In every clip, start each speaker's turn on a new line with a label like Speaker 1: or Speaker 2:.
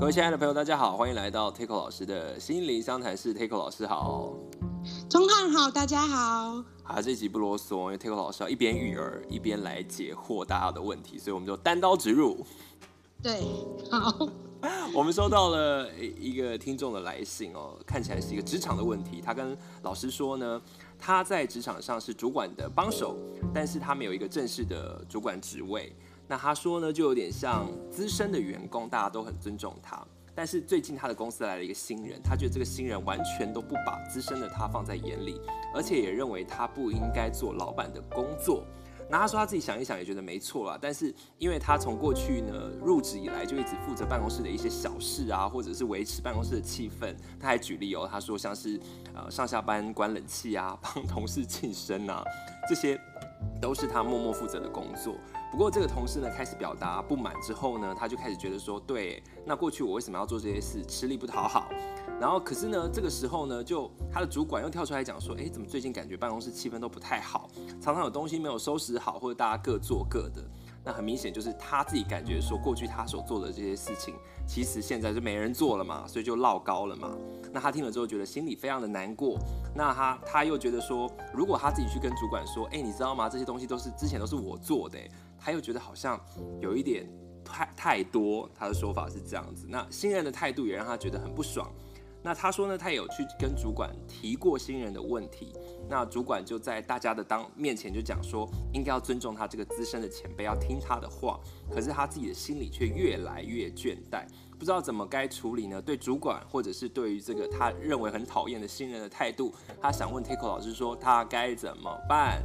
Speaker 1: 各位亲爱的朋友，大家好，欢迎来到 Taco 老师的心灵相谈室。Taco 老师好，
Speaker 2: 钟汉好，大家好。
Speaker 1: 好，这集不啰嗦，因为 Taco 老师要一边育儿一边来解惑大家的问题，所以我们就单刀直入。
Speaker 2: 对，好。
Speaker 1: 我们收到了一个听众的来信哦，看起来是一个职场的问题。他跟老师说呢，他在职场上是主管的帮手，但是他没有一个正式的主管职位。那他说呢，就有点像资深的员工，大家都很尊重他。但是最近他的公司来了一个新人，他觉得这个新人完全都不把资深的他放在眼里，而且也认为他不应该做老板的工作。那他说他自己想一想也觉得没错啦，但是因为他从过去呢入职以来就一直负责办公室的一些小事啊，或者是维持办公室的气氛。他还举例哦，他说像是呃上下班关冷气啊，帮同事庆生啊，这些都是他默默负责的工作。不过这个同事呢，开始表达不满之后呢，他就开始觉得说，对，那过去我为什么要做这些事，吃力不讨好。然后可是呢，这个时候呢，就他的主管又跳出来讲说，哎，怎么最近感觉办公室气氛都不太好，常常有东西没有收拾好，或者大家各做各的。那很明显就是他自己感觉说，过去他所做的这些事情，其实现在就没人做了嘛，所以就落高了嘛。那他听了之后觉得心里非常的难过。那他他又觉得说，如果他自己去跟主管说，哎，你知道吗？这些东西都是之前都是我做的，他又觉得好像有一点太太多。他的说法是这样子。那新人的态度也让他觉得很不爽。那他说呢，他有去跟主管提过新人的问题，那主管就在大家的当面前就讲说，应该要尊重他这个资深的前辈，要听他的话。可是他自己的心里却越来越倦怠，不知道怎么该处理呢？对主管或者是对于这个他认为很讨厌的新人的态度，他想问 Taco 老师说，他该怎么办？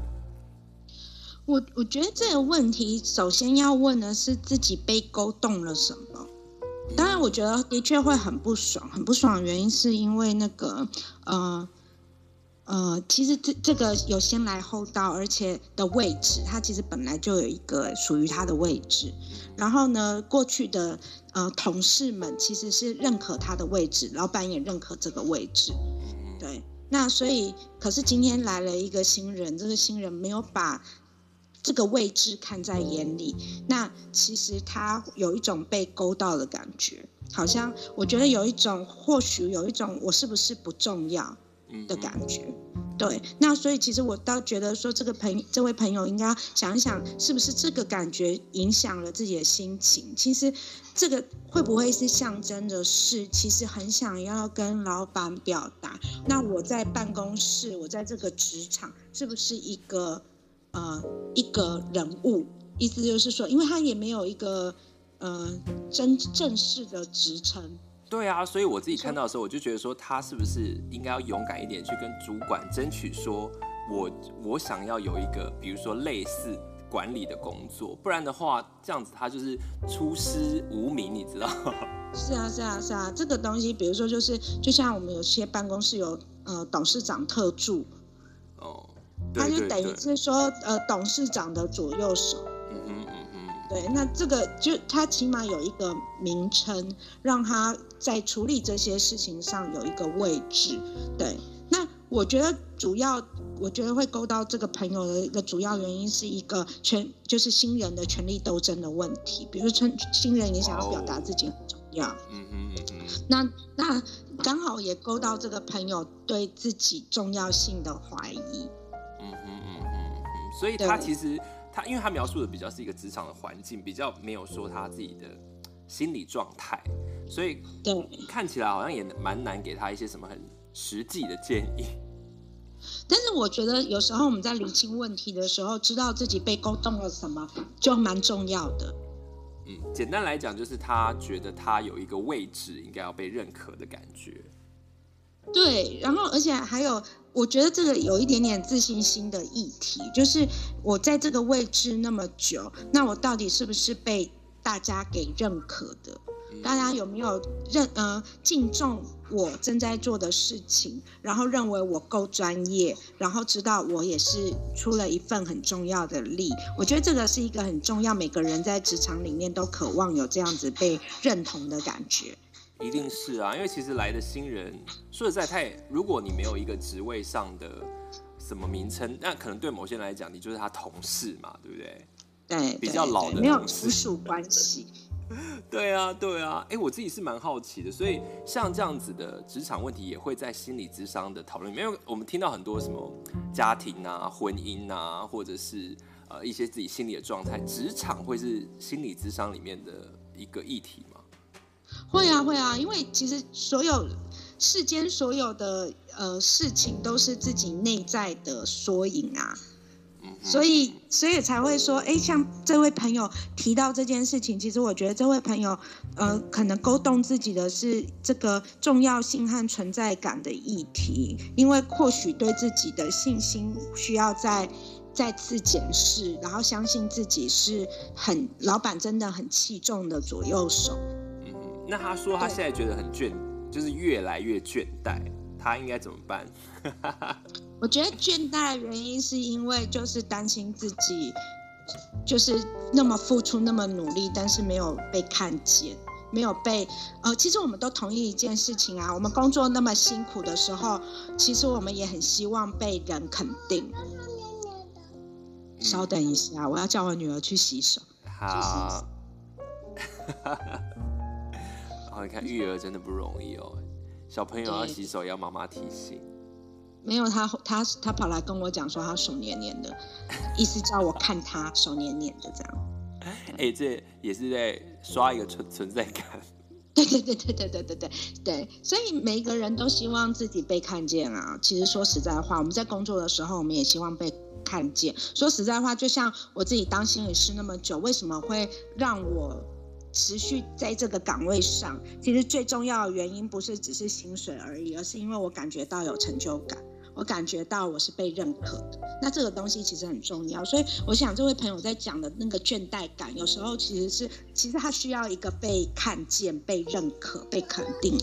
Speaker 2: 我我觉得这个问题首先要问的是自己被勾动了什么。当然，我觉得的确会很不爽，很不爽的原因是因为那个，呃，呃，其实这这个有先来后到，而且的位置，他其实本来就有一个属于他的位置。然后呢，过去的呃同事们其实是认可他的位置，老板也认可这个位置，对。那所以，可是今天来了一个新人，这个新人没有把。这个位置看在眼里，那其实他有一种被勾到的感觉，好像我觉得有一种，或许有一种我是不是不重要的感觉，对。那所以其实我倒觉得说，这个朋这位朋友应该想一想，是不是这个感觉影响了自己的心情？其实这个会不会是象征着是，其实很想要跟老板表达，那我在办公室，我在这个职场，是不是一个？呃，一个人物，意思就是说，因为他也没有一个呃真正式的职称。
Speaker 1: 对啊，所以我自己看到的时候，我就觉得说，他是不是应该要勇敢一点，去跟主管争取说，我我想要有一个，比如说类似管理的工作，不然的话，这样子他就是出师无名，你知道？
Speaker 2: 是啊，是啊，是啊，这个东西，比如说就是，就像我们有些办公室有呃董事长特助。他就等于是说，呃，董事长的左右手。嗯嗯嗯嗯。对，那这个就他起码有一个名称，让他在处理这些事情上有一个位置。对，那我觉得主要，我觉得会勾到这个朋友的一个主要原因是一个权，就是新人的权力斗争的问题。比如说，新人也想要表达自己很重要。嗯嗯嗯嗯。那那刚好也勾到这个朋友对自己重要性的怀疑。
Speaker 1: 所以他其实他，因为他描述的比较是一个职场的环境，比较没有说他自己的心理状态，所以对看起来好像也蛮难给他一些什么很实际的建议。
Speaker 2: 但是我觉得有时候我们在理清问题的时候，知道自己被勾动了什么，就蛮重要的。
Speaker 1: 嗯，简单来讲就是他觉得他有一个位置应该要被认可的感觉。
Speaker 2: 对，然后而且还有。我觉得这个有一点点自信心的议题，就是我在这个位置那么久，那我到底是不是被大家给认可的？大家有没有认呃敬重我正在做的事情，然后认为我够专业，然后知道我也是出了一份很重要的力？我觉得这个是一个很重要，每个人在职场里面都渴望有这样子被认同的感觉。
Speaker 1: 一定是啊，因为其实来的新人，说实在太，如果你没有一个职位上的什么名称，那可能对某些人来讲，你就是他同事嘛，对不对？
Speaker 2: 对，
Speaker 1: 比较老的
Speaker 2: 没有直属关系。
Speaker 1: 对啊，对啊，哎，我自己是蛮好奇的，所以像这样子的职场问题也会在心理智商的讨论里面，因为我们听到很多什么家庭啊、婚姻啊，或者是呃一些自己心理的状态，职场会是心理智商里面的一个议题吗？
Speaker 2: 会啊，会啊，因为其实所有世间所有的呃事情都是自己内在的缩影啊。所以，所以才会说，哎，像这位朋友提到这件事情，其实我觉得这位朋友，呃，可能勾动自己的是这个重要性和存在感的议题，因为或许对自己的信心需要再再次检视，然后相信自己是很老板真的很器重的左右手。
Speaker 1: 嗯，那他说他现在觉得很倦，就是越来越倦怠，他应该怎么办？
Speaker 2: 我觉得倦怠的原因是因为就是担心自己就是那么付出那么努力，但是没有被看见，没有被呃，其实我们都同意一件事情啊，我们工作那么辛苦的时候，其实我们也很希望被人肯定。稍等一下，我要叫我女儿去洗手。
Speaker 1: 好。哦，你看育儿真的不容易哦，小朋友要洗手要妈妈提醒。
Speaker 2: 没有他，他他跑来跟我讲说他手黏黏的，意思叫我看他手黏黏的这样。
Speaker 1: 哎、欸，这也是在刷一个存存在感。
Speaker 2: 对对对对对对对对对，所以每一个人都希望自己被看见啊。其实说实在话，我们在工作的时候，我们也希望被看见。说实在话，就像我自己当心理师那么久，为什么会让我？持续在这个岗位上，其实最重要的原因不是只是薪水而已，而是因为我感觉到有成就感，我感觉到我是被认可的。那这个东西其实很重要，所以我想这位朋友在讲的那个倦怠感，有时候其实是其实他需要一个被看见、被认可、被肯定。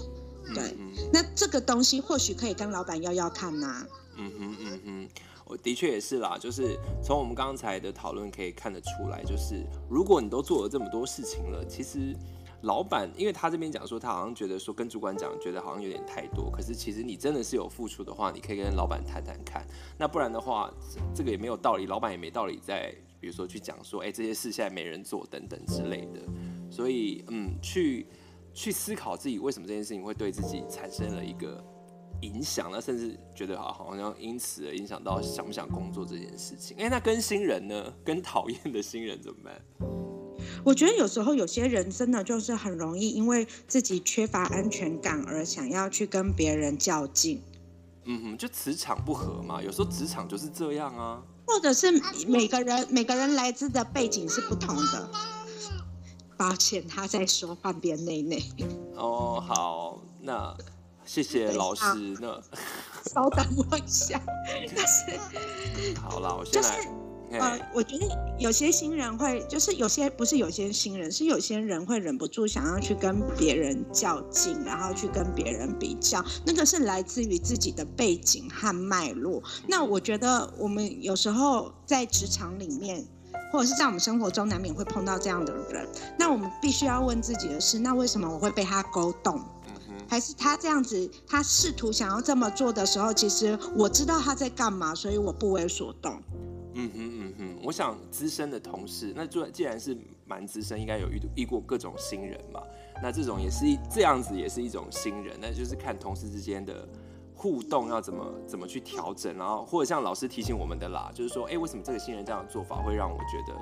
Speaker 2: 对，那这个东西或许可以跟老板要要看呐、啊。
Speaker 1: 嗯哼嗯哼。的确也是啦，就是从我们刚才的讨论可以看得出来，就是如果你都做了这么多事情了，其实老板，因为他这边讲说，他好像觉得说跟主管讲，觉得好像有点太多。可是其实你真的是有付出的话，你可以跟老板谈谈看。那不然的话，这个也没有道理，老板也没道理在，比如说去讲说，哎，这些事现在没人做等等之类的。所以，嗯，去去思考自己为什么这件事情会对自己产生了一个。影响那，甚至觉得好好像因此而影响到想不想工作这件事情。哎，那跟新人呢？跟讨厌的新人怎么办？
Speaker 2: 我觉得有时候有些人真的就是很容易因为自己缺乏安全感而想要去跟别人较劲。
Speaker 1: 嗯哼，就磁场不合嘛。有时候职场就是这样啊。
Speaker 2: 或者是每个人每个人来自的背景是不同的。抱歉，他在说半边内内。
Speaker 1: 哦，好，那。谢谢老师。那
Speaker 2: 稍等我一下，但是
Speaker 1: 好了，我现在、
Speaker 2: 就是、呃，我觉得有些新人会，就是有些不是有些新人，是有些人会忍不住想要去跟别人较劲，然后去跟别人比较，那个是来自于自己的背景和脉络。那我觉得我们有时候在职场里面，或者是在我们生活中，难免会碰到这样的人。那我们必须要问自己的是，那为什么我会被他勾动？还是他这样子，他试图想要这么做的时候，其实我知道他在干嘛，所以我不为所动。
Speaker 1: 嗯哼嗯哼，我想资深的同事，那就既然是蛮资深，应该有遇遇过各种新人嘛。那这种也是一这样子，也是一种新人，那就是看同事之间的互动要怎么怎么去调整，然后或者像老师提醒我们的啦，就是说，哎，为什么这个新人这样的做法会让我觉得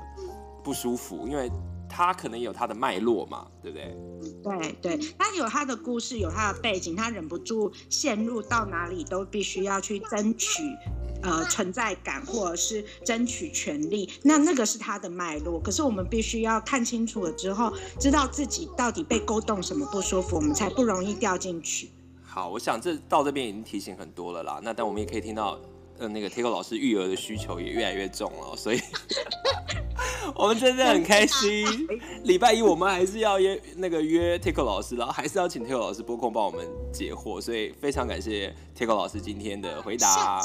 Speaker 1: 不舒服？因为他可能有他的脉络嘛，对不对？
Speaker 2: 对对，他有他的故事，有他的背景，他忍不住陷入到哪里都必须要去争取呃存在感，或者是争取权利。那那个是他的脉络。可是我们必须要看清楚了之后，知道自己到底被勾动什么不舒服，我们才不容易掉进去。
Speaker 1: 好，我想这到这边已经提醒很多了啦。那但我们也可以听到。呃，那个 Takeo 老师育儿的需求也越来越重了，所以 我们真的很开心。礼拜一我们还是要约那个约 Takeo 老师，然后还是要请 Takeo 老师拨空帮我们解惑，所以非常感谢 Takeo 老师今天的回答。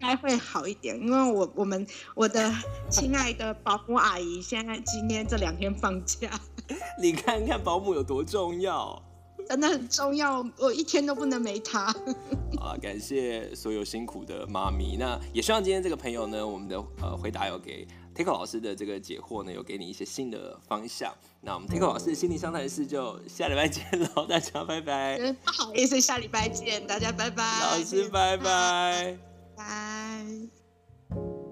Speaker 2: 应该会好一点，因为我我们我的亲爱的保姆阿姨现在今天这两天放假。
Speaker 1: 你看看保姆有多重要。
Speaker 2: 真的很重要，我一天都不能没他。
Speaker 1: 啊，感谢所有辛苦的妈咪。那也希望今天这个朋友呢，我们的呃回答有给 Taco 老师的这个解惑呢，有给你一些新的方向。那我们 Taco 老师的心理相谈室就下礼拜见喽，大家拜拜。
Speaker 2: 不好意思，下礼拜见，大家拜拜。
Speaker 1: 老师拜拜。
Speaker 2: 拜。